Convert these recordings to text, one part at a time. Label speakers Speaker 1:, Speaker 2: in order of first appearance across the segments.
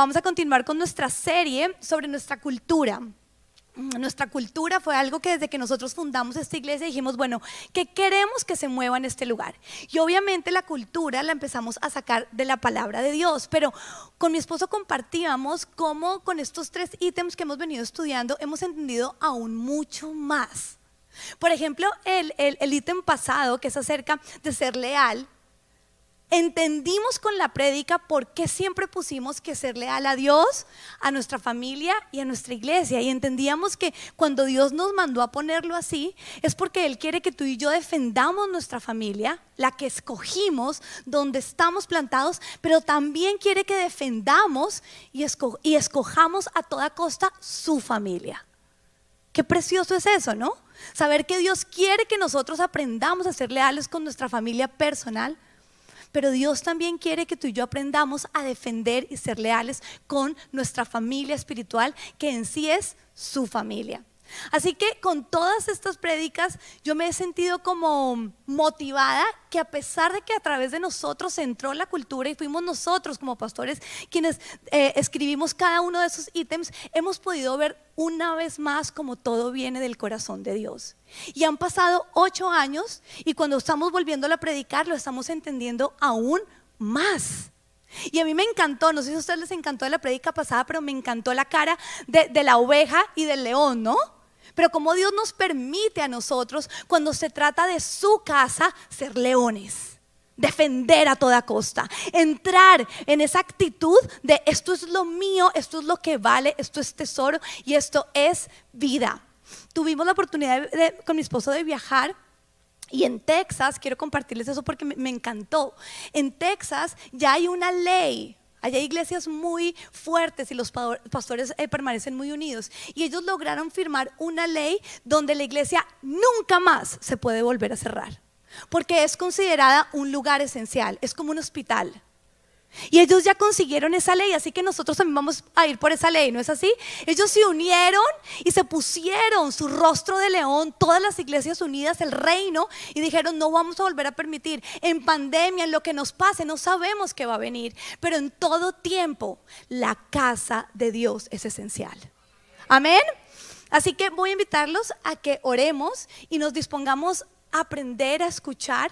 Speaker 1: vamos a continuar con nuestra serie sobre nuestra cultura. Nuestra cultura fue algo que desde que nosotros fundamos esta iglesia dijimos, bueno, ¿qué queremos que se mueva en este lugar? Y obviamente la cultura la empezamos a sacar de la palabra de Dios, pero con mi esposo compartíamos cómo con estos tres ítems que hemos venido estudiando hemos entendido aún mucho más. Por ejemplo, el, el ítem pasado que es acerca de ser leal, entendimos con la prédica por qué siempre pusimos que ser leal a Dios, a nuestra familia y a nuestra iglesia. Y entendíamos que cuando Dios nos mandó a ponerlo así, es porque Él quiere que tú y yo defendamos nuestra familia, la que escogimos, donde estamos plantados, pero también quiere que defendamos y, y escojamos a toda costa su familia. Qué precioso es eso, ¿no? Saber que Dios quiere que nosotros aprendamos a ser leales con nuestra familia personal pero Dios también quiere que tú y yo aprendamos a defender y ser leales con nuestra familia espiritual, que en sí es su familia. Así que con todas estas prédicas yo me he sentido como motivada que a pesar de que a través de nosotros entró la cultura y fuimos nosotros como pastores quienes eh, escribimos cada uno de esos ítems, hemos podido ver una vez más como todo viene del corazón de Dios. Y han pasado ocho años y cuando estamos volviendo a predicar lo estamos entendiendo aún más. Y a mí me encantó, no sé si a ustedes les encantó la predica pasada, pero me encantó la cara de, de la oveja y del león, ¿no? Pero como Dios nos permite a nosotros, cuando se trata de su casa, ser leones defender a toda costa, entrar en esa actitud de esto es lo mío, esto es lo que vale, esto es tesoro y esto es vida. Tuvimos la oportunidad con mi esposo de viajar y en Texas, quiero compartirles eso porque me, encantó, en Texas ya hay una ley hay iglesias muy fuertes y los pastores eh, permanecen muy unidos. Y ellos lograron firmar una ley donde la iglesia nunca más se puede volver a cerrar. Porque es considerada un lugar esencial, es como un hospital. Y ellos ya consiguieron esa ley, así que nosotros también vamos a ir por esa ley, ¿no es así? Ellos se unieron y se pusieron su rostro de león, todas las iglesias unidas, el reino, y dijeron, no vamos a volver a permitir, en pandemia, en lo que nos pase, no sabemos qué va a venir, pero en todo tiempo la casa de Dios es esencial. Amén. Así que voy a invitarlos a que oremos y nos dispongamos a aprender a escuchar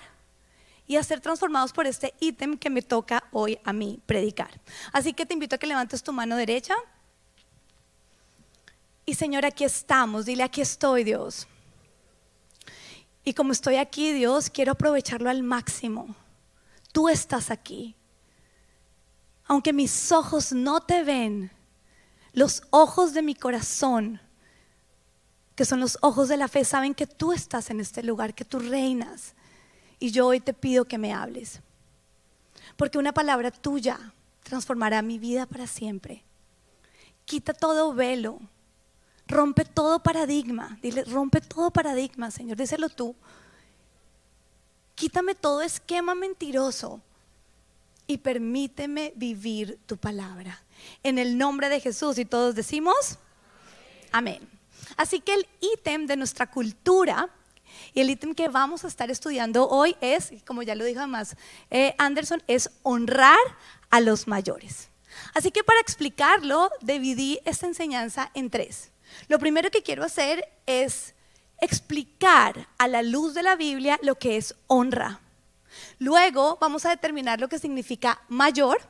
Speaker 1: y a ser transformados por este ítem que me toca hoy a mí predicar. Así que te invito a que levantes tu mano derecha. Y Señor, aquí estamos. Dile, aquí estoy, Dios. Y como estoy aquí, Dios, quiero aprovecharlo al máximo. Tú estás aquí. Aunque mis ojos no te ven, los ojos de mi corazón, que son los ojos de la fe, saben que tú estás en este lugar, que tú reinas y yo hoy te pido que me hables. Porque una palabra tuya transformará mi vida para siempre. Quita todo velo. Rompe todo paradigma. Dile, rompe todo paradigma, Señor. Díselo tú. Quítame todo esquema mentiroso y permíteme vivir tu palabra. En el nombre de Jesús y todos decimos, amén. Así que el ítem de nuestra cultura y el ítem que vamos a estar estudiando hoy es, como ya lo dijo además eh, Anderson, es honrar a los mayores. Así que para explicarlo, dividí esta enseñanza en tres. Lo primero que quiero hacer es explicar a la luz de la Biblia lo que es honra. Luego vamos a determinar lo que significa mayor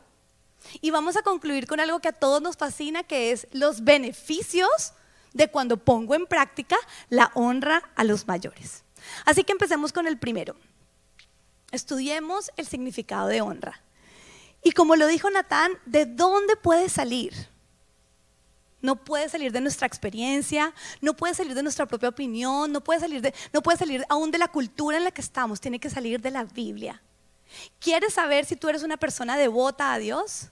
Speaker 1: y vamos a concluir con algo que a todos nos fascina, que es los beneficios de cuando pongo en práctica la honra a los mayores. Así que empecemos con el primero. Estudiemos el significado de honra. Y como lo dijo Natán, ¿de dónde puede salir? No puede salir de nuestra experiencia, no puede salir de nuestra propia opinión, no puede salir, de, no puede salir aún de la cultura en la que estamos, tiene que salir de la Biblia. ¿Quieres saber si tú eres una persona devota a Dios?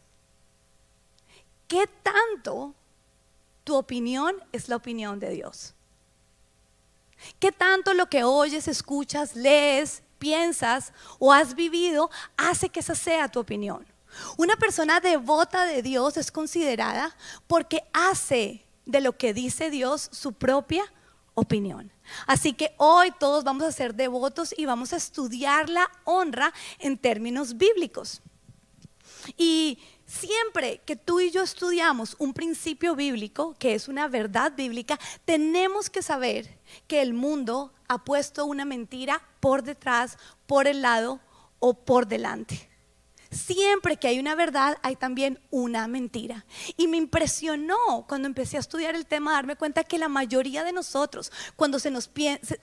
Speaker 1: ¿Qué tanto tu opinión es la opinión de Dios. ¿Qué tanto lo que oyes, escuchas, lees, piensas o has vivido hace que esa sea tu opinión? Una persona devota de Dios es considerada porque hace de lo que dice Dios su propia opinión. Así que hoy todos vamos a ser devotos y vamos a estudiar la honra en términos bíblicos. Y siempre que tú y yo estudiamos un principio bíblico, que es una verdad bíblica, tenemos que saber que el mundo ha puesto una mentira por detrás, por el lado o por delante. Siempre que hay una verdad, hay también una mentira. Y me impresionó cuando empecé a estudiar el tema darme cuenta que la mayoría de nosotros, cuando se nos,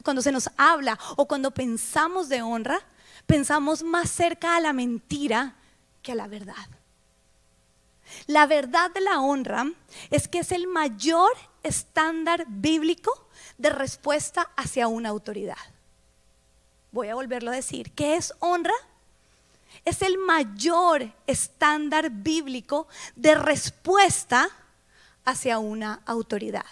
Speaker 1: cuando se nos habla o cuando pensamos de honra, pensamos más cerca a la mentira que a la verdad. La verdad de la honra es que es el mayor estándar bíblico de respuesta hacia una autoridad. Voy a volverlo a decir. ¿Qué es honra? Es el mayor estándar bíblico de respuesta hacia una autoridad.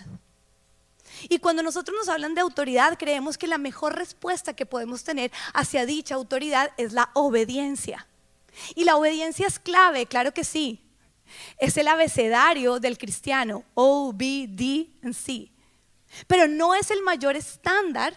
Speaker 1: Y cuando nosotros nos hablan de autoridad, creemos que la mejor respuesta que podemos tener hacia dicha autoridad es la obediencia. Y la obediencia es clave, claro que sí. Es el abecedario del cristiano, O, B, D, C. Pero no es el mayor estándar,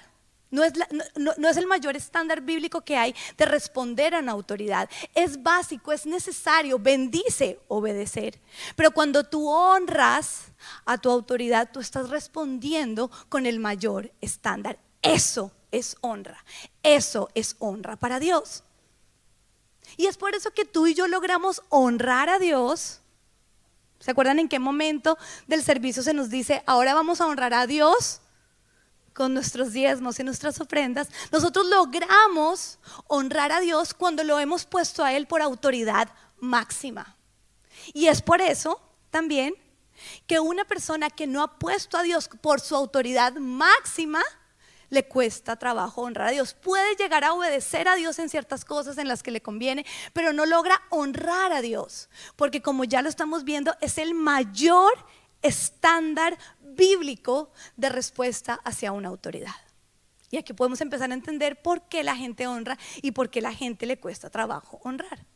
Speaker 1: no es, no es, el mayor estándar bíblico que hay de responder a una autoridad. Es básico, es necesario, bendice obedecer. Pero cuando tú honras a tu autoridad, tú estás respondiendo con el mayor estándar. Eso es honra. Eso es honra para Dios. Y es por eso que tú y yo logramos honrar a Dios ¿Se acuerdan en qué momento del servicio se nos dice, ahora vamos a honrar a Dios con nuestros diezmos y nuestras ofrendas? Nosotros logramos honrar a Dios cuando lo hemos puesto a Él por autoridad máxima. Y es por eso también que una persona que no ha puesto a Dios por su autoridad máxima, le cuesta trabajo honrar a Dios. Puede llegar a obedecer a Dios en ciertas cosas en las que le conviene, pero no logra honrar a Dios, porque como ya lo estamos viendo, es el mayor estándar bíblico de respuesta hacia una autoridad. Y aquí podemos empezar a entender por qué la gente honra y por qué la gente le cuesta trabajo honrar.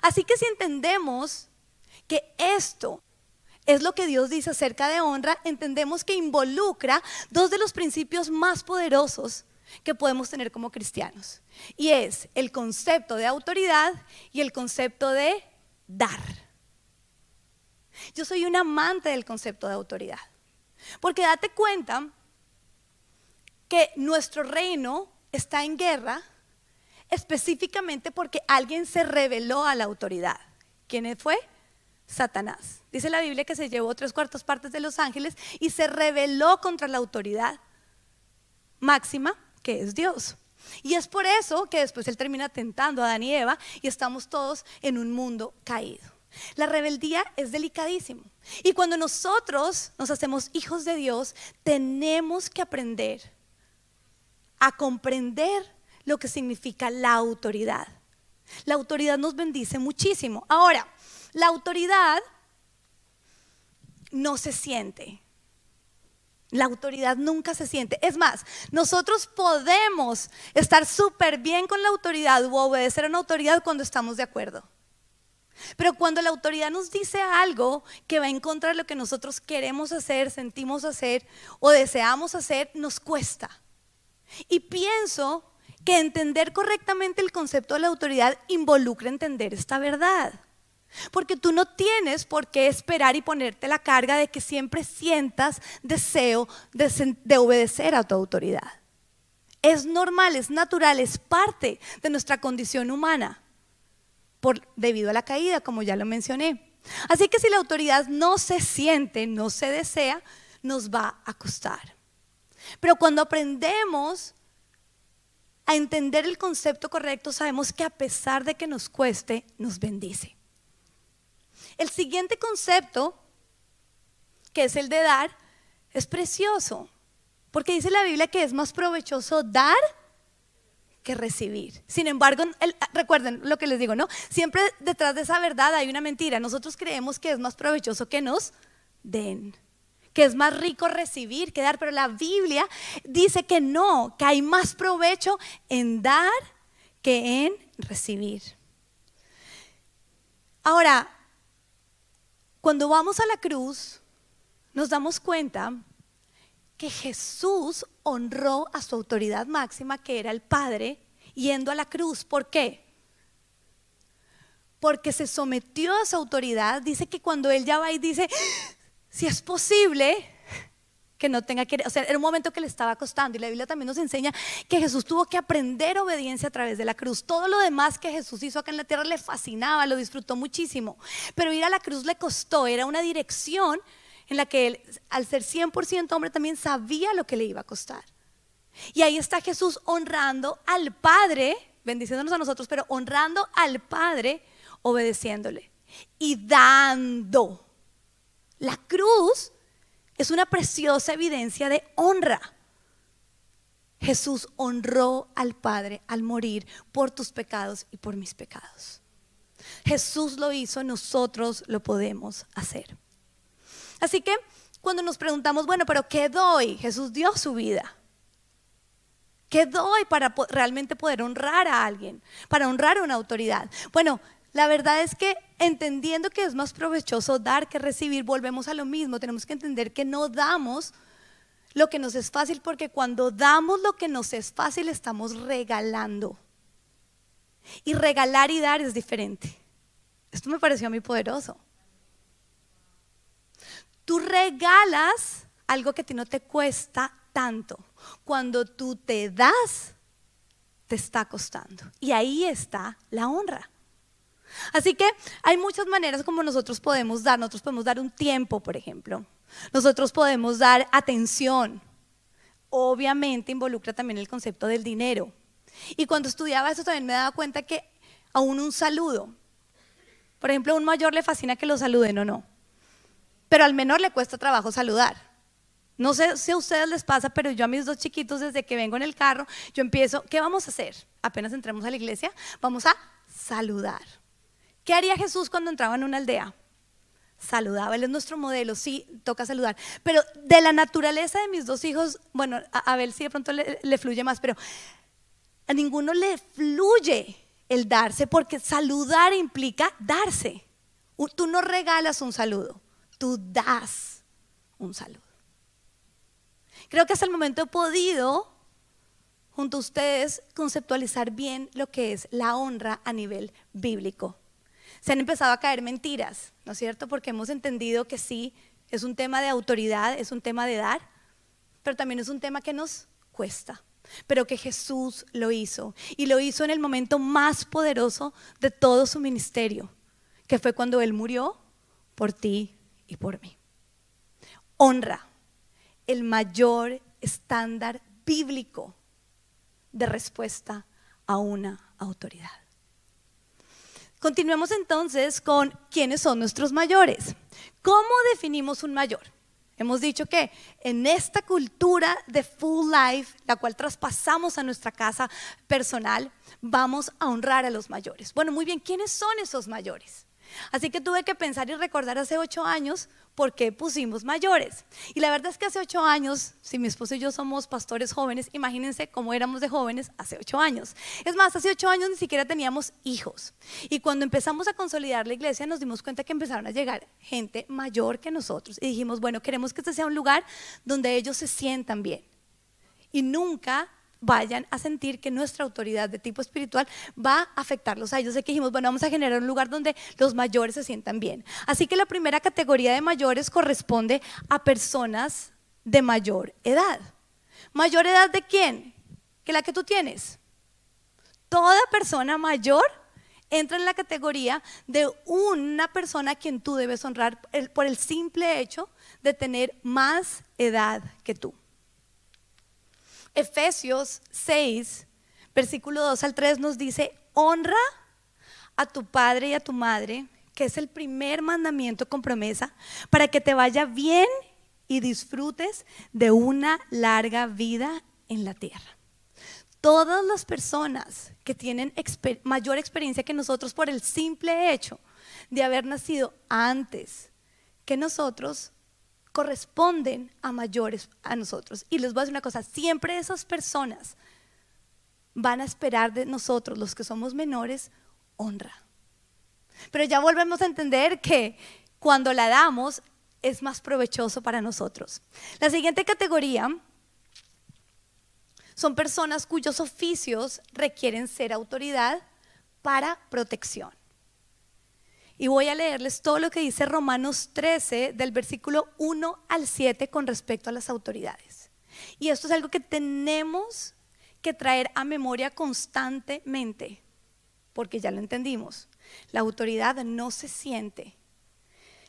Speaker 1: Así que si entendemos que esto es lo que Dios dice acerca de honra, entendemos que involucra dos de los principios más poderosos que podemos tener como cristianos. Y es el concepto de autoridad y el concepto de dar. Yo soy un amante del concepto de autoridad. Porque date cuenta que nuestro reino está en guerra específicamente porque alguien se rebeló a la autoridad. ¿Quién fue? Satanás. Dice la Biblia que se llevó tres cuartas partes de los ángeles y se rebeló contra la autoridad máxima que es Dios. Y es por eso que después él termina tentando a Adán y Eva y estamos todos en un mundo caído. La rebeldía es delicadísimo. Y cuando nosotros nos hacemos hijos de Dios, tenemos que aprender a comprender lo que significa la autoridad. La autoridad nos bendice muchísimo. Ahora, la autoridad no se siente. La autoridad nunca se siente. Es más, nosotros podemos estar súper bien con la autoridad o obedecer a una autoridad cuando estamos de acuerdo. Pero cuando la autoridad nos dice algo que va en contra de lo que nosotros queremos hacer, sentimos hacer o deseamos hacer, nos cuesta. Y pienso que entender correctamente el concepto de la autoridad involucra entender esta verdad. Porque tú no tienes por qué esperar y ponerte la carga de que siempre sientas deseo de, obedecer a tu autoridad. Es normal, es natural, es parte de nuestra condición humana por, debido a la caída, como ya lo mencioné. Así que si la autoridad no se siente, no se desea, nos va a costar. Pero cuando aprendemos a entender el concepto correcto, sabemos que a pesar de que nos cueste, nos bendice. El siguiente concepto, que es el de dar, es precioso, porque dice la Biblia que es más provechoso dar que recibir. Sin embargo, recuerden lo que les digo, ¿no? Siempre detrás de esa verdad hay una mentira. Nosotros creemos que es más provechoso que nos den, que es más rico recibir que dar, pero la Biblia dice que no, que hay más provecho en dar que en recibir. Ahora, cuando vamos a la cruz, nos damos cuenta que Jesús honró a su autoridad máxima, que era el Padre, yendo a la cruz. ¿Por qué? porque se sometió a su autoridad, dice que cuando él ya va y dice, si es posible, que no tenga que, o sea, era un momento que le estaba costando y la Biblia también nos enseña que Jesús tuvo que aprender obediencia a través de la cruz. Todo lo demás que Jesús hizo acá en la tierra le fascinaba, lo disfrutó muchísimo, pero ir a la cruz le costó, era una dirección en la que él, al ser 100% hombre, también sabía lo que le iba a costar. Y ahí está Jesús honrando al Padre, bendiciéndonos a nosotros, pero honrando al Padre, obedeciéndole y dando. La cruz es una preciosa evidencia de honra. Jesús honró al Padre al morir por tus pecados y por mis pecados. Jesús lo hizo, nosotros lo podemos hacer. Así que cuando nos preguntamos, bueno, pero ¿qué doy? Jesús dio su vida. ¿Qué doy para realmente poder honrar a alguien? Para honrar a una autoridad. Bueno, la verdad es que entendiendo que es más provechoso dar que recibir, volvemos a lo mismo. Tenemos que entender que no damos lo que nos es fácil porque cuando damos lo que nos es fácil estamos regalando. Y regalar y dar es diferente. Esto me pareció a mí poderoso. Tú regalas algo que a ti no te cuesta tanto. Cuando tú te das, te está costando. Y ahí está la honra. Así que hay muchas maneras como nosotros podemos dar. Nosotros podemos dar un tiempo, por ejemplo. Nosotros podemos dar atención. Obviamente involucra también el concepto del dinero. Y cuando estudiaba eso también me daba cuenta que aún un saludo. Por ejemplo, a un mayor le fascina que lo saluden o no. Pero al menor le cuesta trabajo saludar. No sé si a ustedes les pasa, pero yo a mis dos chiquitos desde que vengo en el carro, yo empiezo, ¿qué vamos a hacer? Apenas entremos a la iglesia, vamos a saludar. ¿Qué haría Jesús cuando entraba en una aldea? Saludaba, él es nuestro modelo, sí, toca saludar. Pero de la naturaleza de mis dos hijos, bueno, a Abel sí de pronto le, le fluye más, pero a ninguno le fluye el darse, porque saludar implica darse. Tú no regalas un saludo, tú das un saludo. Creo que hasta el momento he podido, junto a ustedes, conceptualizar bien lo que es la honra a nivel bíblico se han empezado a caer mentiras, ¿no es cierto? Porque hemos entendido que sí, es un tema de autoridad, es un tema de dar, pero también es un tema que nos cuesta, pero que Jesús lo hizo y lo hizo en el momento más poderoso de todo su ministerio, que fue cuando Él murió por ti y por mí. Honra, el mayor estándar bíblico de respuesta a una autoridad. Continuemos entonces con quiénes son nuestros mayores. ¿Cómo definimos un mayor? Hemos dicho que en esta cultura de full life, la cual traspasamos a nuestra casa personal, vamos a honrar a los mayores. Bueno, muy bien, ¿quiénes son esos mayores? Así que tuve que pensar y recordar hace ocho años por qué pusimos mayores. Y la verdad es que hace ocho años, si mi esposo y yo somos pastores jóvenes, imagínense cómo éramos de jóvenes hace ocho años. Es más, hace ocho años ni siquiera teníamos hijos. Y cuando empezamos a consolidar la iglesia nos dimos cuenta que empezaron a llegar gente mayor que nosotros. Y dijimos, bueno, queremos que este sea un lugar donde ellos se sientan bien. Y nunca vayan a sentir que nuestra autoridad de tipo espiritual va a afectarlos a ellos. Sé que dijimos, bueno, vamos a generar un lugar donde los mayores se sientan bien. Así que la primera categoría de mayores corresponde a personas de mayor edad. ¿Mayor edad de quién? Que la que tú tienes. Toda persona mayor entra en la categoría de una persona a quien tú debes honrar por el simple hecho de tener más edad que tú. Efesios 6, versículo 2 al 3 nos dice, honra a tu padre y a tu madre, que es el primer mandamiento con promesa, para que te vaya bien y disfrutes de una larga vida en la tierra. Todas las personas que tienen mayor experiencia que nosotros por el simple hecho de haber nacido antes que nosotros, corresponden a mayores a nosotros. Y les voy a decir una cosa, siempre esas personas van a esperar de nosotros, los que somos menores, honra. Pero ya volvemos a entender que cuando la damos es más provechoso para nosotros. La siguiente categoría son personas cuyos oficios requieren ser autoridad para protección. Y voy a leerles todo lo que dice Romanos 13 del versículo 1 al 7 con respecto a las autoridades. Y esto es algo que tenemos que traer a memoria constantemente, porque ya lo entendimos. La autoridad no se siente.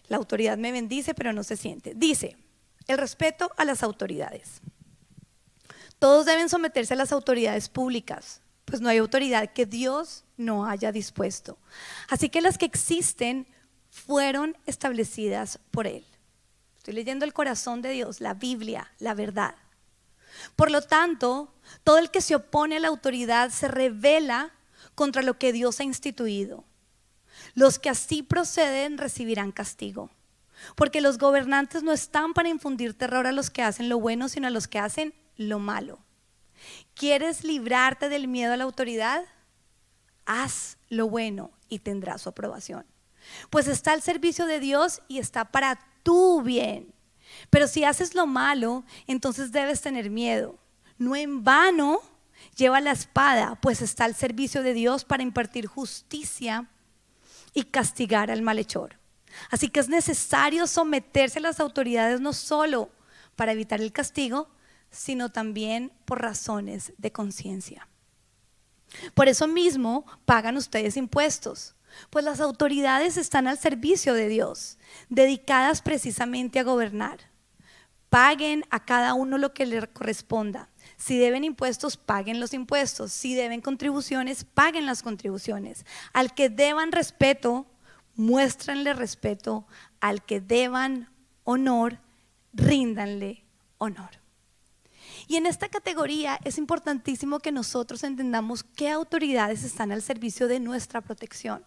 Speaker 1: La autoridad me bendice, pero no se siente. Dice, el respeto a las autoridades. Todos deben someterse a las autoridades públicas, pues no hay autoridad que Dios no haya dispuesto. Así que las que existen fueron establecidas por Él. Estoy leyendo el corazón de Dios, la Biblia, la verdad. Por lo tanto, todo el que se opone a la autoridad se revela contra lo que Dios ha instituido. Los que así proceden recibirán castigo. Porque los gobernantes no están para infundir terror a los que hacen lo bueno, sino a los que hacen lo malo. ¿Quieres librarte del miedo a la autoridad? Haz lo bueno y tendrás su aprobación. Pues está al servicio de Dios y está para tu bien. Pero si haces lo malo, entonces debes tener miedo. No en vano lleva la espada, pues está al servicio de Dios para impartir justicia y castigar al malhechor. Así que es necesario someterse a las autoridades no solo para evitar el castigo, sino también por razones de conciencia. Por eso mismo pagan ustedes impuestos, pues las autoridades están al servicio de Dios, dedicadas precisamente a gobernar. Paguen a cada uno lo que le corresponda. Si deben impuestos, paguen los impuestos. Si deben contribuciones, paguen las contribuciones. Al que deban respeto, muéstranle respeto. Al que deban honor, ríndanle honor. Y en esta categoría es importantísimo que nosotros entendamos qué autoridades están al servicio de nuestra protección.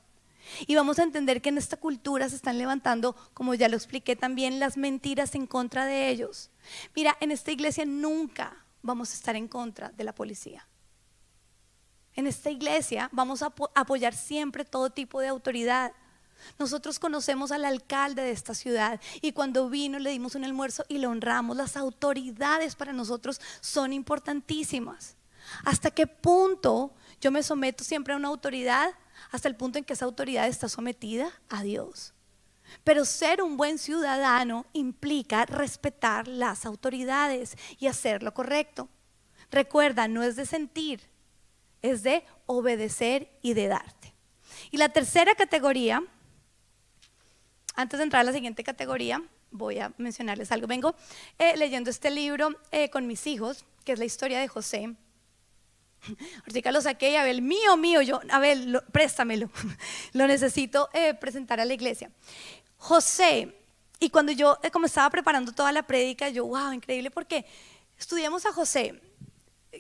Speaker 1: Y vamos a entender que en esta cultura se están levantando, como ya lo expliqué también, las mentiras en contra de ellos. Mira, en esta iglesia nunca vamos a estar en contra de la policía. En esta iglesia vamos a apoyar siempre todo tipo de autoridad. Nosotros conocemos al alcalde de esta ciudad y cuando vino le dimos un almuerzo y lo honramos. Las autoridades para nosotros son importantísimas. ¿Hasta qué punto yo me someto siempre a una autoridad? Hasta el punto en que esa autoridad está sometida a Dios. Pero ser un buen ciudadano implica respetar las autoridades y hacer lo correcto. Recuerda, no es de sentir, es de obedecer y de darte. Y la tercera categoría antes de entrar a la siguiente categoría, voy a mencionarles algo. Vengo eh, leyendo este libro eh, con mis hijos, que es la historia de José. Ahorita lo saqué y Abel, mío, mío, yo, Abel, préstamelo, lo necesito eh, presentar a la iglesia. José, y cuando yo como estaba preparando toda la prédica, yo, wow, increíble, porque estudiamos a José.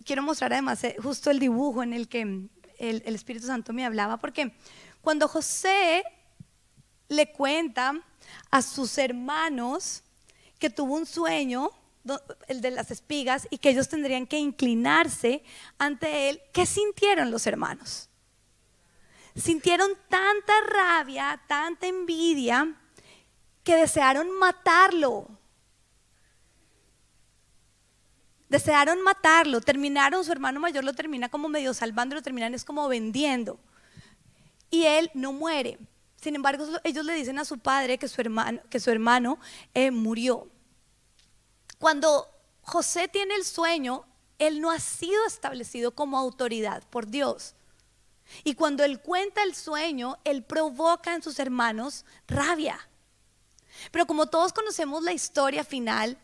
Speaker 1: Quiero mostrar además justo el dibujo en el que el, el Espíritu Santo me hablaba, porque cuando José le cuenta a sus hermanos que tuvo un sueño, el de las espigas, y que ellos tendrían que inclinarse ante él. ¿Qué sintieron los hermanos? Sintieron tanta rabia, tanta envidia, que desearon matarlo. Desearon matarlo, terminaron, su hermano mayor lo termina como medio salvando, lo terminan es como vendiendo. Y él no muere. Sin embargo, ellos le dicen a su padre que su hermano, que su hermano eh, murió. Cuando José tiene el sueño, él no ha sido establecido como autoridad por Dios. Y cuando él cuenta el sueño, él provoca en sus hermanos rabia. Pero como todos conocemos la historia final,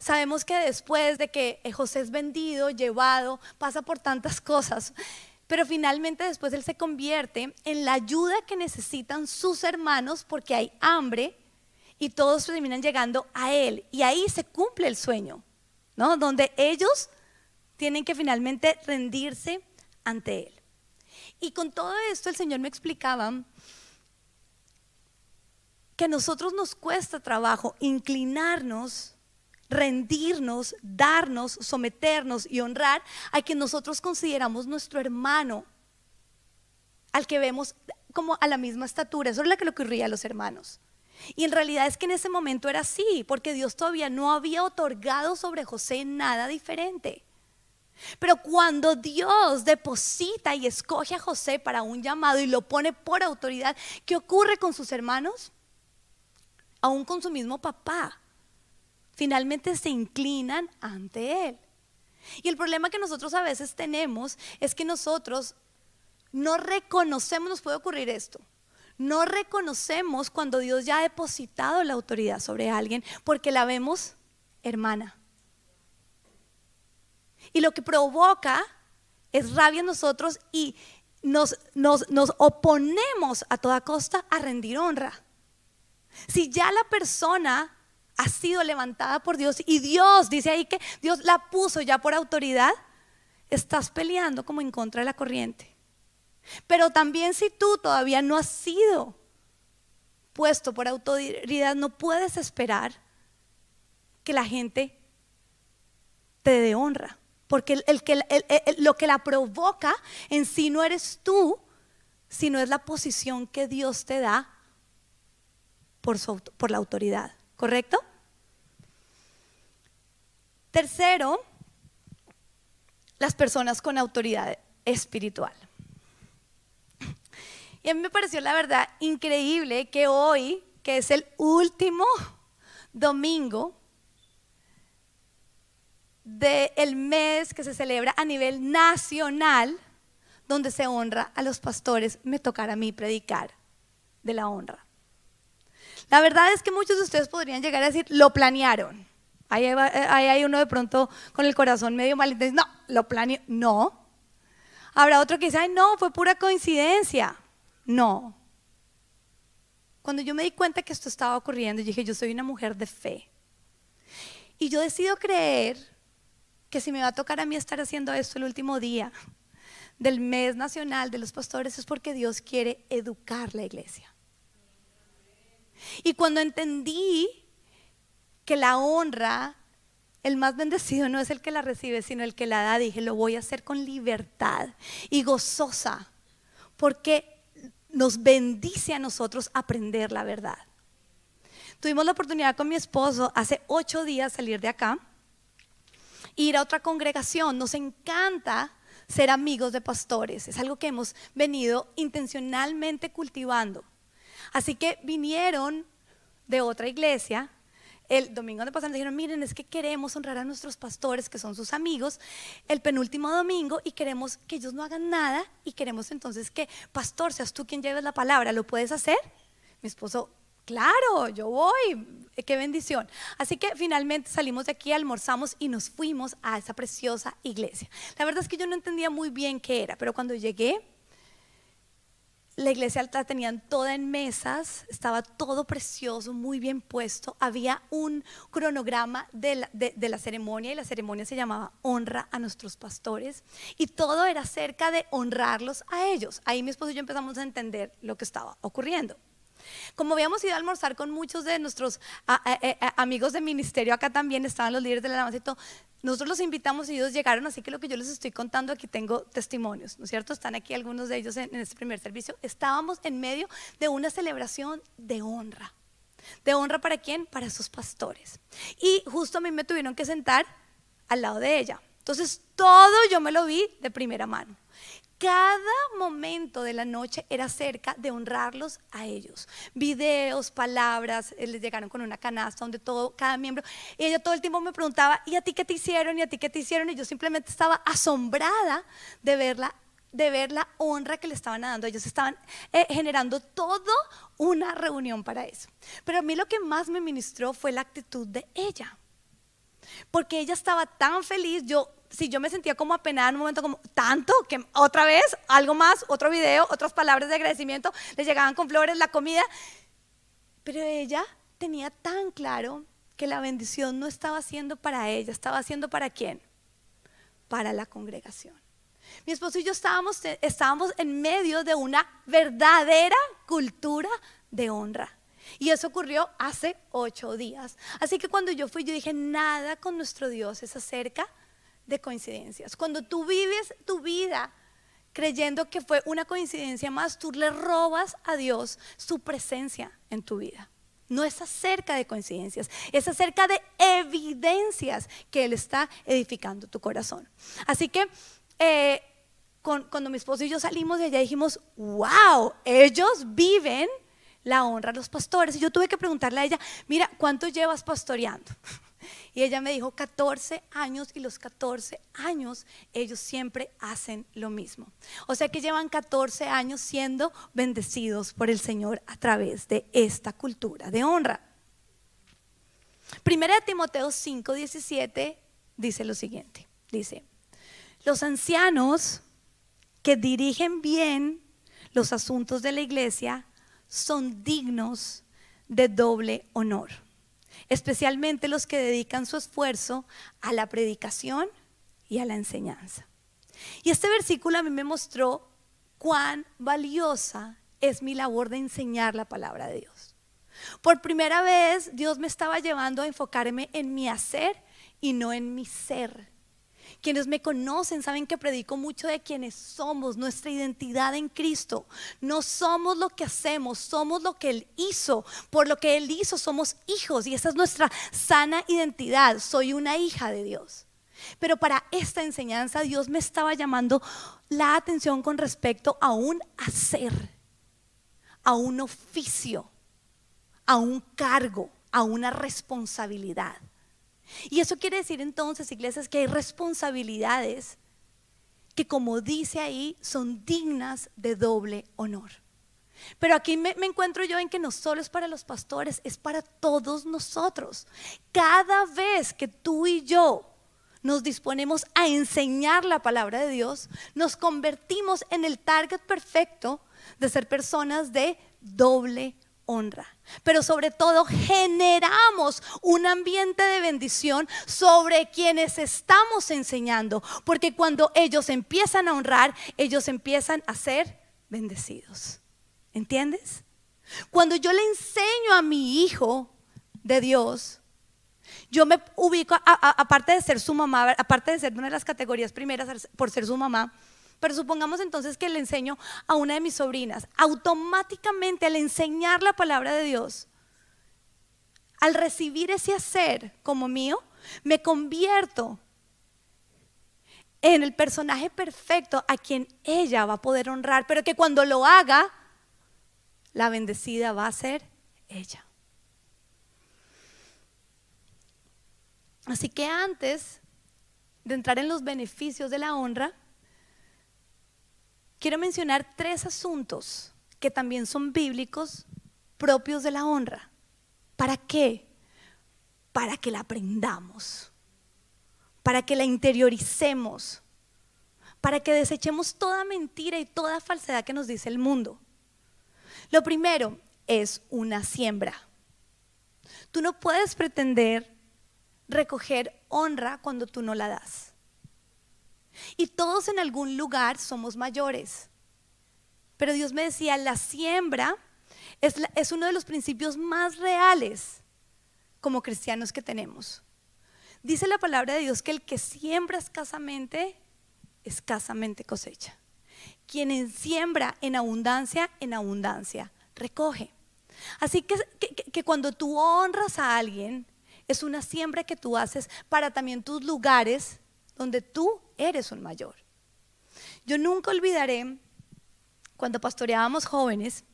Speaker 1: sabemos que después de que José es vendido, llevado, pasa por tantas cosas, pero finalmente después él se convierte en la ayuda que necesitan sus hermanos porque hay hambre y todos terminan llegando a él. Y ahí se cumple el sueño, ¿no? Donde ellos tienen que finalmente rendirse ante él. Y con todo esto el Señor me explicaba que a nosotros nos cuesta trabajo inclinarnos rendirnos, darnos, someternos y honrar a quien nosotros consideramos nuestro hermano, al que vemos como a la misma estatura. Eso es lo que le ocurría a los hermanos. Y en realidad es que en ese momento era así, porque Dios todavía no había otorgado sobre José nada diferente. Pero cuando Dios deposita y escoge a José para un llamado y lo pone por autoridad, ¿qué ocurre con sus hermanos? Aún con su mismo papá. Finalmente se inclinan ante él. Y el problema que nosotros a veces tenemos es que nosotros no reconocemos, nos puede ocurrir esto, no reconocemos cuando Dios ya ha depositado la autoridad sobre alguien porque la vemos hermana. Y lo que provoca es rabia en nosotros y nos, nos, nos oponemos a toda costa a rendir honra. Si ya la persona ha sido levantada por Dios y Dios dice ahí que Dios la puso ya por autoridad, estás peleando como en contra de la corriente. Pero también si tú todavía no has sido puesto por autoridad, no puedes esperar que la gente te dé honra. Porque el, lo que la provoca en sí no eres tú, sino es la posición que Dios te da por la autoridad. ¿Correcto? Tercero, las personas con autoridad espiritual. Y a mí me pareció la verdad increíble que hoy, que es el último domingo del mes que se celebra a nivel nacional, donde se honra a los pastores, me tocará a mí predicar de la honra. La verdad es que muchos de ustedes podrían llegar a decir, lo planearon. Ahí, hay uno de pronto con el corazón medio mal dice, no, lo planeó. No. Habrá otro que dice, ay, no, fue pura coincidencia. No. Cuando yo me di cuenta que esto estaba ocurriendo, dije, yo soy una mujer de fe. Y yo decido creer que si me va a tocar a mí estar haciendo esto el último día del mes nacional de los pastores es porque Dios quiere educar la iglesia. Y cuando entendí que la honra, el más bendecido no es el que la recibe, sino el que la da, dije, lo voy a hacer con libertad y gozosa, porque nos bendice a nosotros aprender la verdad. Tuvimos la oportunidad con mi esposo hace ocho días salir de acá, ir a otra congregación. Nos encanta ser amigos de pastores. Es algo que hemos venido intencionalmente cultivando. Así que vinieron de otra iglesia. El domingo de pasado dijeron, miren, es que queremos honrar a nuestros pastores, que son sus amigos, el penúltimo domingo y queremos que ellos no hagan nada y queremos entonces que, pastor, seas tú quien lleves la palabra, ¿lo puedes hacer? Mi esposo, claro, yo voy, qué bendición. Así que finalmente salimos de aquí, almorzamos y nos fuimos a esa preciosa iglesia. La verdad es que yo no entendía muy bien qué era, pero cuando llegué la iglesia la tenían toda en mesas, estaba todo precioso, muy bien puesto. Había un cronograma de la, ceremonia y la ceremonia se llamaba Honra a nuestros pastores. Y todo era acerca de honrarlos a ellos. Ahí mi esposo y yo empezamos a entender lo que estaba ocurriendo. Como habíamos ido a almorzar con muchos de nuestros amigos de ministerio, acá también estaban los líderes de la alabanza nosotros los invitamos y ellos llegaron, así que lo que yo les estoy contando aquí tengo testimonios, ¿no es cierto? Están aquí algunos de ellos en, en este primer servicio. Estábamos en medio de una celebración de honra. ¿De honra para quién? Para sus pastores. Y justo a mí me tuvieron que sentar al lado de ella. Entonces todo yo me lo vi de primera mano cada momento de la noche era cerca de honrarlos a ellos. Videos, palabras, eh, les llegaron con una canasta donde todo, cada miembro, y ella todo el tiempo me preguntaba, ¿y a ti qué te hicieron? ¿Y a ti qué te hicieron? Y yo simplemente estaba asombrada de verla de ver la honra que le estaban dando. Ellos estaban eh, generando toda una reunión para eso. Pero a mí lo que más me ministró fue la actitud de ella. Porque ella estaba tan feliz, yo si yo me sentía como apenada en un momento como tanto que otra vez algo más, otro video, otras palabras de agradecimiento, le llegaban con flores, la comida, pero ella tenía tan claro que la bendición no estaba haciendo para ella, estaba haciendo para quién? Para la congregación. Mi esposo y yo estábamos, estábamos en medio de una verdadera cultura de honra. Y eso ocurrió hace ocho días. Así que cuando yo fui, yo dije, nada con nuestro Dios es acerca de coincidencias. Cuando tú vives tu vida creyendo que fue una coincidencia más, tú le robas a Dios su presencia en tu vida. No es acerca de coincidencias, es acerca de evidencias que Él está edificando tu corazón. Así que eh, cuando mi esposo y yo salimos de allá dijimos, wow, ellos viven la honra a los pastores. Y yo tuve que preguntarle a ella, mira, ¿cuánto llevas pastoreando? Y ella me dijo 14 años y los 14 años ellos siempre hacen lo mismo. O sea que llevan 14 años siendo bendecidos por el Señor a través de esta cultura de honra. Primera de Timoteo 5, 17 dice lo siguiente. Dice, los ancianos que dirigen bien los asuntos de la iglesia son dignos de doble honor especialmente los que dedican su esfuerzo a la predicación y a la enseñanza. Y este versículo a mí me mostró cuán valiosa es mi labor de enseñar la palabra de Dios. Por primera vez Dios me estaba llevando a enfocarme en mi hacer y no en mi ser. Quienes me conocen saben que predico mucho de quienes somos, nuestra identidad en Cristo. No somos lo que hacemos, somos lo que Él hizo. Por lo que Él hizo somos hijos y esa es nuestra sana identidad. Soy una hija de Dios. Pero para esta enseñanza Dios me estaba llamando la atención con respecto a un hacer, a un oficio, a un cargo, a una responsabilidad. Y eso quiere decir entonces, iglesias, que hay responsabilidades que como dice ahí, son dignas de doble honor. Pero aquí me, encuentro yo en que no solo es para los pastores, es para todos nosotros. Cada vez que tú y yo nos disponemos a enseñar la palabra de Dios, nos convertimos en el target perfecto de ser personas de doble honra. Pero sobre todo generamos un ambiente de bendición sobre quienes estamos enseñando. Porque cuando ellos empiezan a honrar, ellos empiezan a ser bendecidos. ¿Entiendes? Cuando yo le enseño a mi hijo de Dios, yo me ubico, aparte de ser su mamá, aparte de ser una de las categorías primeras por ser su mamá, pero supongamos entonces que le enseño a una de mis sobrinas. Automáticamente al enseñar la palabra de Dios, al recibir ese hacer como mío, me convierto en el personaje perfecto a quien ella va a poder honrar, pero que cuando lo haga, la bendecida va a ser ella. Así que antes de entrar en los beneficios de la honra, quiero mencionar tres asuntos que también son bíblicos propios de la honra. ¿Para qué? Para que la aprendamos, para que la interioricemos, para que desechemos toda mentira y toda falsedad que nos dice el mundo. Lo primero es una siembra. Tú no puedes pretender recoger honra cuando tú no la das. Y todos en algún lugar somos mayores. Pero Dios me decía, la siembra es, uno de los principios más reales como cristianos que tenemos. Dice la palabra de Dios que el que siembra escasamente, escasamente cosecha. Quien siembra en abundancia, en abundancia, recoge. Así que, que, cuando tú honras a alguien, es una siembra que tú haces para también tus lugares donde tú eres un mayor. Yo nunca olvidaré cuando pastoreábamos jóvenes,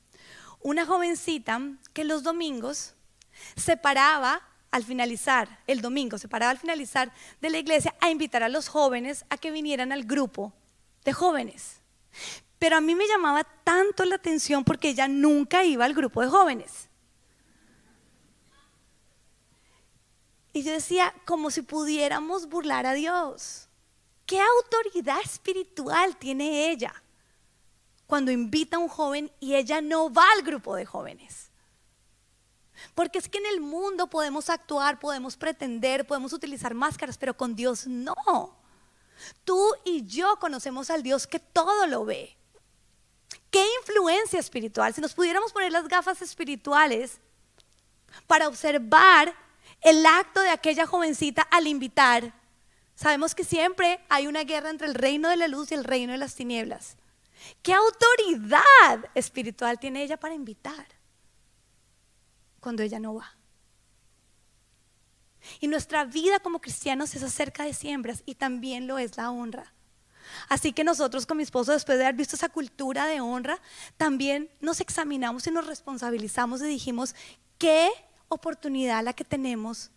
Speaker 1: una jovencita que los domingos se paraba al finalizar, el domingo, se paraba al finalizar de la iglesia a invitar a los jóvenes a que vinieran al grupo de jóvenes. Pero a mí me llamaba tanto la atención porque ella nunca iba al grupo de jóvenes. Y yo decía, como si pudiéramos burlar a Dios. ¿Qué autoridad espiritual tiene ella cuando invita a un joven y ella no va al grupo de jóvenes? Porque es que en el mundo podemos actuar, podemos pretender, podemos utilizar máscaras, pero con Dios no. Tú y yo conocemos al Dios que todo lo ve. ¿Qué influencia espiritual? Si nos pudiéramos poner las gafas espirituales para observar el acto de aquella jovencita al invitar, Sabemos que siempre hay una guerra entre el reino de la luz y el reino de las tinieblas. ¿Qué autoridad espiritual tiene ella para invitar? cuando ella no va. Y nuestra vida como cristianos es acerca de siembras y también lo es la honra. Así que nosotros con mi esposo, después de haber visto esa cultura de honra, también nos examinamos y nos responsabilizamos y dijimos, ¿qué oportunidad la que tenemos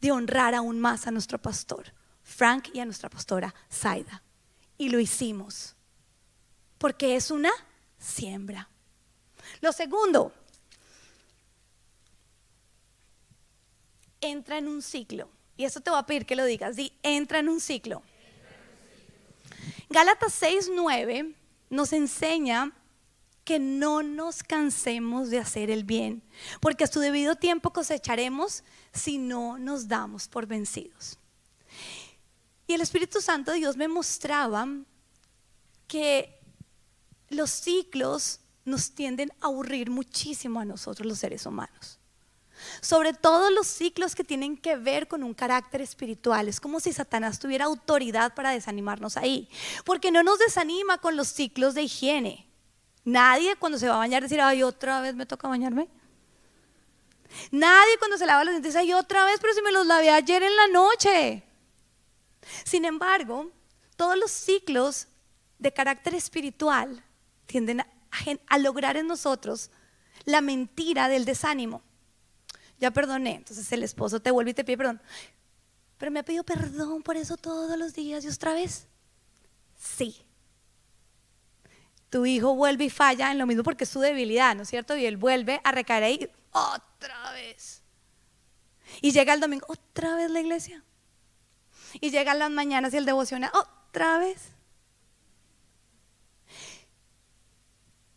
Speaker 1: de honrar aún más a nuestro pastor, Frank, y a nuestra pastora, Zaida? Y lo hicimos, porque es una siembra. Lo segundo, entra en un ciclo. Y eso te voy a pedir que lo digas. Di, entra en un ciclo. Gálatas 6:9 nos enseña que no nos cansemos de hacer el bien, porque a su debido tiempo cosecharemos si no nos damos por vencidos. Y el Espíritu Santo de Dios me mostraba que los ciclos nos tienden a aburrir muchísimo a nosotros los seres humanos sobre todo los ciclos que tienen que ver con un carácter espiritual. Es como si Satanás tuviera autoridad para desanimarnos ahí, porque no nos desanima con los ciclos de higiene. Nadie cuando se va a bañar decir, ay, otra vez me toca bañarme. Nadie cuando se lava los dientes, ay, otra vez, pero si me los lavé ayer en la noche. Sin embargo, todos los ciclos de carácter espiritual tienden a, a lograr en nosotros la mentira del desánimo ya perdoné. Entonces el esposo te vuelve y te pide perdón. Pero me ha pedido perdón por eso todos los días y otra vez. Sí. Tu hijo vuelve y falla en lo mismo porque es su debilidad, ¿no es cierto? Y él vuelve a recaer ahí otra vez. Y llega el domingo, otra vez la iglesia. Y llega las mañanas y el devocional, otra vez.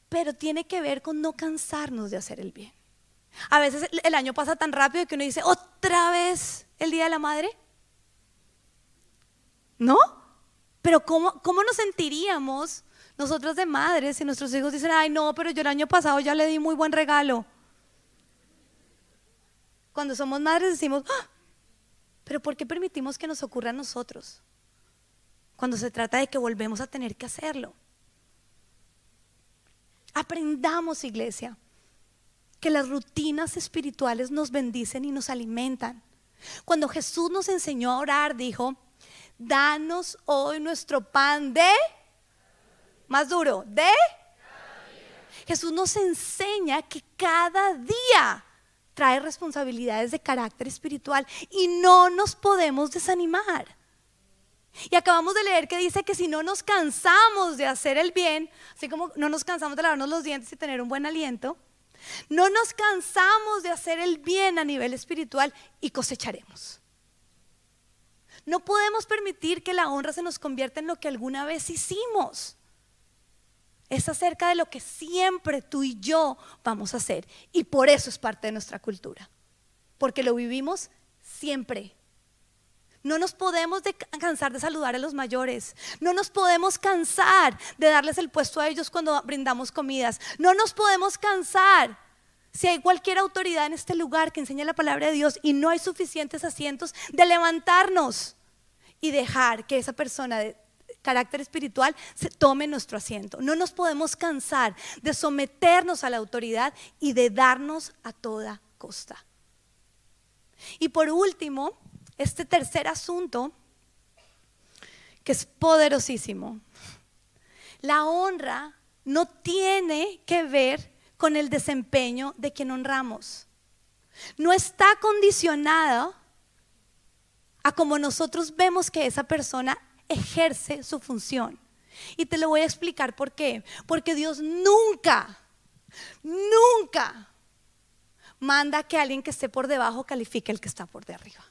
Speaker 1: Pero tiene que ver con no cansarnos de hacer el bien. A veces el año pasa tan rápido que uno dice, otra vez el Día de la Madre. ¿No? Pero ¿cómo, cómo nos sentiríamos nosotros de madres si nuestros hijos dicen, ay no, pero yo el año pasado ya le di muy buen regalo? Cuando somos madres decimos, ¡Ah! pero ¿por qué permitimos que nos ocurra a nosotros? Cuando se trata de que volvemos a tener que hacerlo. Aprendamos, iglesia que las rutinas espirituales nos bendicen y nos alimentan. Cuando Jesús nos enseñó a orar, dijo, danos hoy nuestro pan de, más duro, de... Jesús nos enseña que cada día trae responsabilidades de carácter espiritual y no nos podemos desanimar. Y acabamos de leer que dice que si no nos cansamos de hacer el bien, así como no nos cansamos de lavarnos los dientes y tener un buen aliento, no nos cansamos de hacer el bien a nivel espiritual y cosecharemos. No podemos permitir que la honra se nos convierta en lo que alguna vez hicimos. Es acerca de lo que siempre tú y yo vamos a hacer. Y por eso es parte de nuestra cultura. Porque lo vivimos siempre. No nos podemos cansar de saludar a los mayores. No nos podemos cansar de darles el puesto a ellos cuando brindamos comidas. No nos podemos cansar. Si hay cualquier autoridad en este lugar que enseñe la palabra de Dios y no hay suficientes asientos, de levantarnos y dejar que esa persona carácter espiritual se tome nuestro asiento. No nos podemos cansar de someternos a la autoridad y de darnos a toda costa. Y por último, este tercer asunto, que es poderosísimo. La honra no tiene que ver con el desempeño de quien honramos. No está condicionada a como nosotros vemos que esa persona ejerce su función. Y te lo voy a explicar por qué. Porque Dios nunca, nunca manda que alguien que esté por debajo califique al que está por de arriba.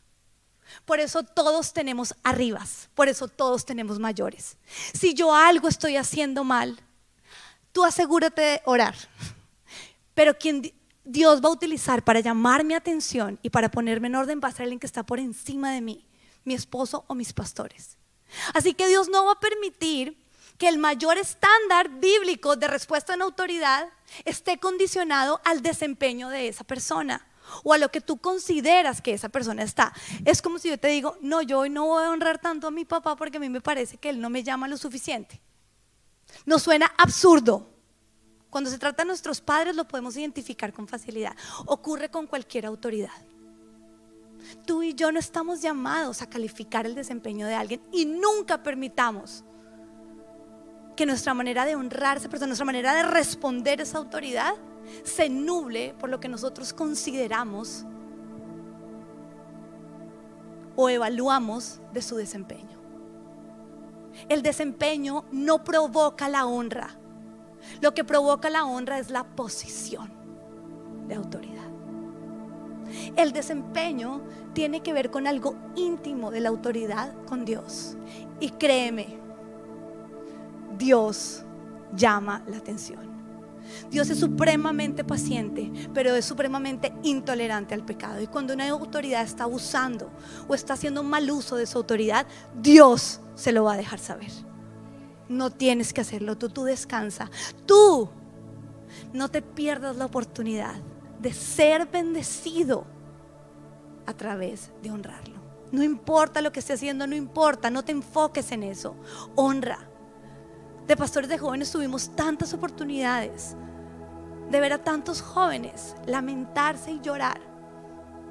Speaker 1: Por eso todos tenemos arribas, por eso todos tenemos mayores. Si yo algo estoy haciendo mal, tú asegúrate de orar. Pero quien Dios va a utilizar para llamar mi atención y para ponerme en orden va a ser alguien que está por encima de mí, mi esposo o mis pastores. Así que Dios no va a permitir que el mayor estándar bíblico de respuesta en autoridad esté condicionado al desempeño de esa persona o a lo que tú consideras que esa persona está. Es como si yo te digo, no, yo hoy no voy a honrar tanto a mi papá porque a mí me parece que él no me llama lo suficiente. No suena absurdo. Cuando se trata de nuestros padres lo podemos identificar con facilidad. Ocurre con cualquier autoridad. Tú y yo no estamos llamados a calificar el desempeño de alguien y nunca permitamos que nuestra manera de honrarse, nuestra manera de responder a esa autoridad se nuble por lo que nosotros consideramos o evaluamos de su desempeño. El desempeño no provoca la honra. Lo que provoca la honra es la posición de autoridad. El desempeño tiene que ver con algo íntimo de la autoridad con Dios. Y créeme, Dios llama la atención. Dios es supremamente paciente, pero es supremamente intolerante al pecado. Y cuando una autoridad está abusando o está haciendo mal uso de su autoridad, Dios se lo va a dejar saber. No tienes que hacerlo, tú, tú descansa. Tú no te pierdas la oportunidad de ser bendecido a través de honrarlo. No importa lo que esté haciendo, no importa, no te enfoques en eso. Honra. De pastores de jóvenes tuvimos tantas oportunidades de ver a tantos jóvenes lamentarse y llorar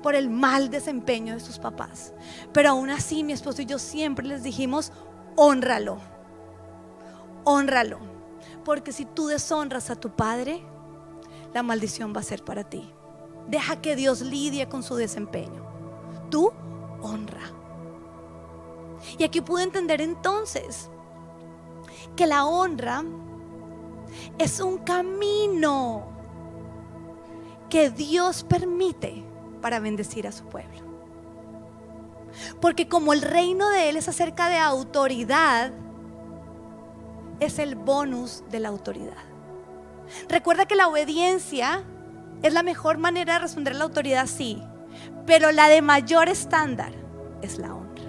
Speaker 1: por el mal desempeño de sus papás. Pero aún así mi esposo y yo siempre les dijimos, honralo, honralo. Porque si tú deshonras a tu padre, la maldición va a ser para ti. Deja que Dios lidie con su desempeño. Tú honra. Y aquí pude entender entonces que la honra es un camino que Dios permite para bendecir a su pueblo. Porque como el reino de Él es acerca de autoridad, es el bonus de la autoridad. Recuerda que la obediencia es la mejor manera de responder a la autoridad, sí, pero la de mayor estándar es la honra.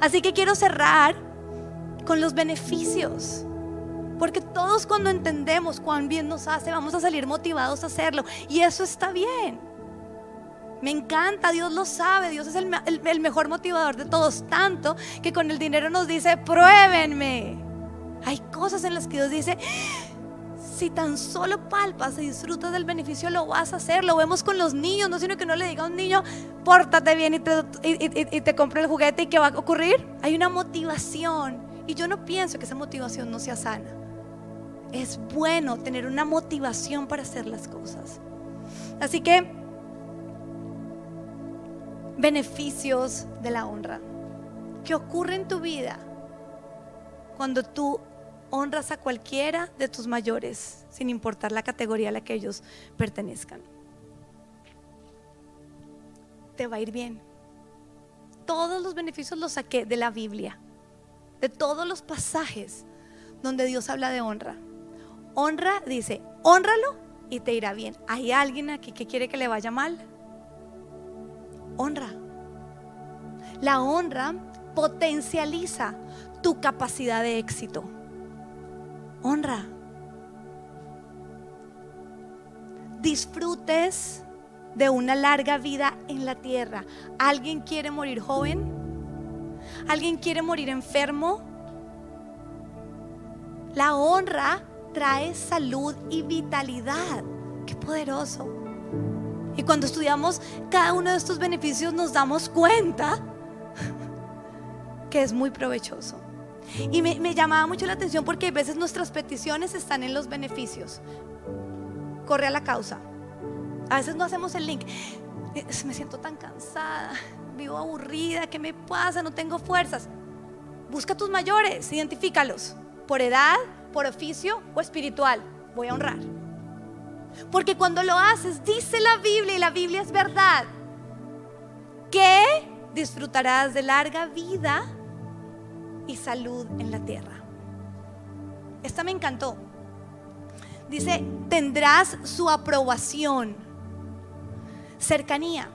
Speaker 1: Así que quiero cerrar con los beneficios. Porque todos cuando entendemos cuán bien nos hace, vamos a salir motivados a hacerlo. Y eso está bien. Me encanta, Dios lo sabe, Dios es el, mejor motivador de todos, tanto que con el dinero nos dice, pruébenme. Hay cosas en las que Dios dice, si tan solo palpas y disfrutas del beneficio, lo vas a hacer. Lo vemos con los niños, no sino que no le diga a un niño, pórtate bien y te, y, te compre el juguete y qué va a ocurrir. Hay una motivación y yo no pienso que esa motivación no sea sana. Es bueno tener una motivación para hacer las cosas. Así que, beneficios de la honra. ¿Qué ocurre en tu vida cuando tú honras a cualquiera de tus mayores, sin importar la categoría a la que ellos pertenezcan. Te va a ir bien. Todos los beneficios los saqué de la Biblia, de todos los pasajes donde Dios habla de honra. Honra, dice, honralo y te irá bien. ¿Hay alguien aquí que quiere que le vaya mal? Honra. La honra potencializa tu capacidad de éxito honra. Disfrutes de una larga vida en la tierra. ¿Alguien quiere morir joven? ¿Alguien quiere morir enfermo? La honra trae salud y vitalidad. Qué poderoso. Y cuando estudiamos cada uno de estos beneficios nos damos cuenta que es muy provechoso. Y me, llamaba mucho la atención porque a veces nuestras peticiones están en los beneficios. Corre a la causa. A veces no hacemos el link. Eh, me siento tan cansada, vivo aburrida, ¿qué me pasa? No tengo fuerzas. Busca tus mayores, identifícalos. Por edad, por oficio o espiritual. Voy a honrar. Porque cuando lo haces, dice la Biblia, y la Biblia es verdad, que disfrutarás de larga vida y salud en la tierra. Esta me encantó. Dice, tendrás su aprobación, cercanía.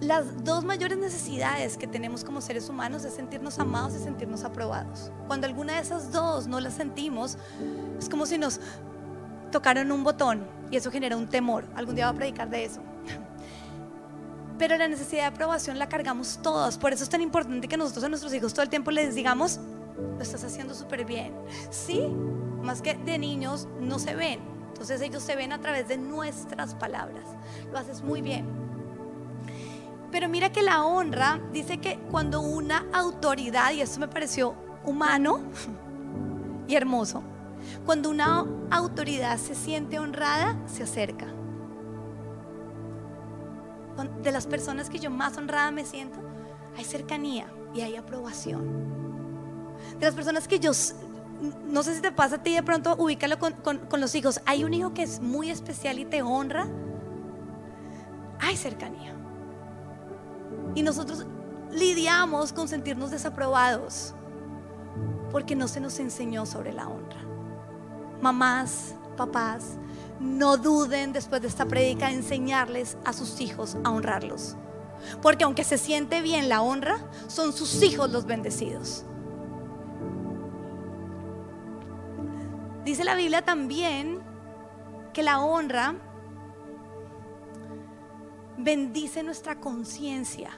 Speaker 1: Las dos mayores necesidades que tenemos como seres humanos es sentirnos amados y sentirnos aprobados. Cuando alguna de esas dos no las sentimos, es como si nos tocaron un botón y eso genera un temor. Algún día voy a predicar de eso pero la necesidad de aprobación la cargamos todos. Por eso es tan importante que nosotros a nuestros hijos todo el tiempo les digamos, lo estás haciendo súper bien. Sí, más que de niños no se ven. Entonces ellos se ven a través de nuestras palabras. Lo haces muy bien. Pero mira que la honra dice que cuando una autoridad, y esto me pareció humano y hermoso, cuando una autoridad se siente honrada, se acerca. De las personas que yo más honrada me siento, hay cercanía y hay aprobación. De las personas que yo, no sé si te pasa a ti de pronto, ubícalo con, los hijos. Hay un hijo que es muy especial y te honra. Hay cercanía. Y nosotros lidiamos con sentirnos desaprobados porque no se nos enseñó sobre la honra. Mamás, papás, no duden después de esta prédica enseñarles a sus hijos a honrarlos. Porque aunque se siente bien la honra, son sus hijos los bendecidos. Dice la Biblia también que la honra bendice nuestra conciencia.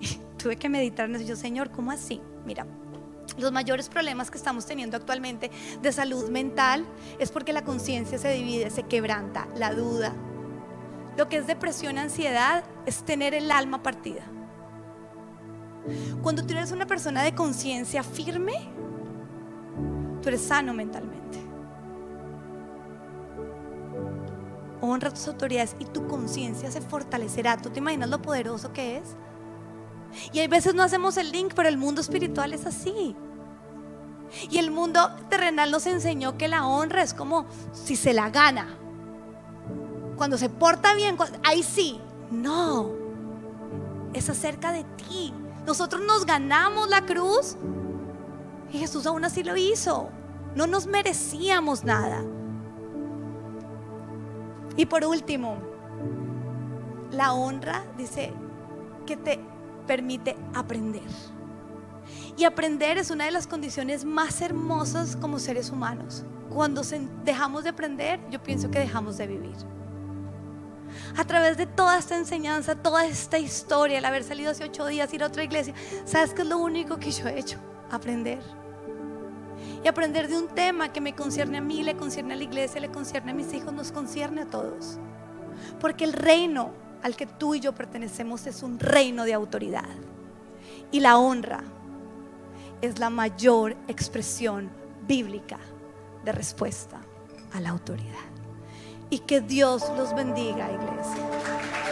Speaker 1: Tuve que meditar en eso. Yo, Señor, ¿cómo así? Mira, los mayores problemas que estamos teniendo actualmente de salud mental es porque la conciencia se divide, se quebranta, la duda. Lo que es depresión, ansiedad, es tener el alma partida. Cuando tú eres una persona de conciencia firme, tú eres sano mentalmente. Honra tus autoridades y tu conciencia se fortalecerá. ¿Tú te imaginas lo poderoso que es? Y hay veces no hacemos el link, pero el mundo espiritual es así. Y el mundo terrenal nos enseñó que la honra es como si se la gana. Cuando se porta bien, ahí sí. No, es acerca de ti. Nosotros nos ganamos la cruz y Jesús aún así lo hizo. No nos merecíamos nada. Y por último, la honra dice que te permite aprender. Y aprender es una de las condiciones más hermosas como seres humanos. Cuando dejamos de aprender, yo pienso que dejamos de vivir. A través de toda esta enseñanza, toda esta historia, el haber salido hace ocho días, ir a otra iglesia, ¿sabes qué es lo único que yo he hecho? Aprender. Y aprender de un tema que me concierne a mí, le concierne a la iglesia, le concierne a mis hijos, nos concierne a todos. Porque el reino al que tú y yo pertenecemos es un reino de autoridad. Y la honra es la mayor expresión bíblica de respuesta a la autoridad. Y que Dios los bendiga, iglesia.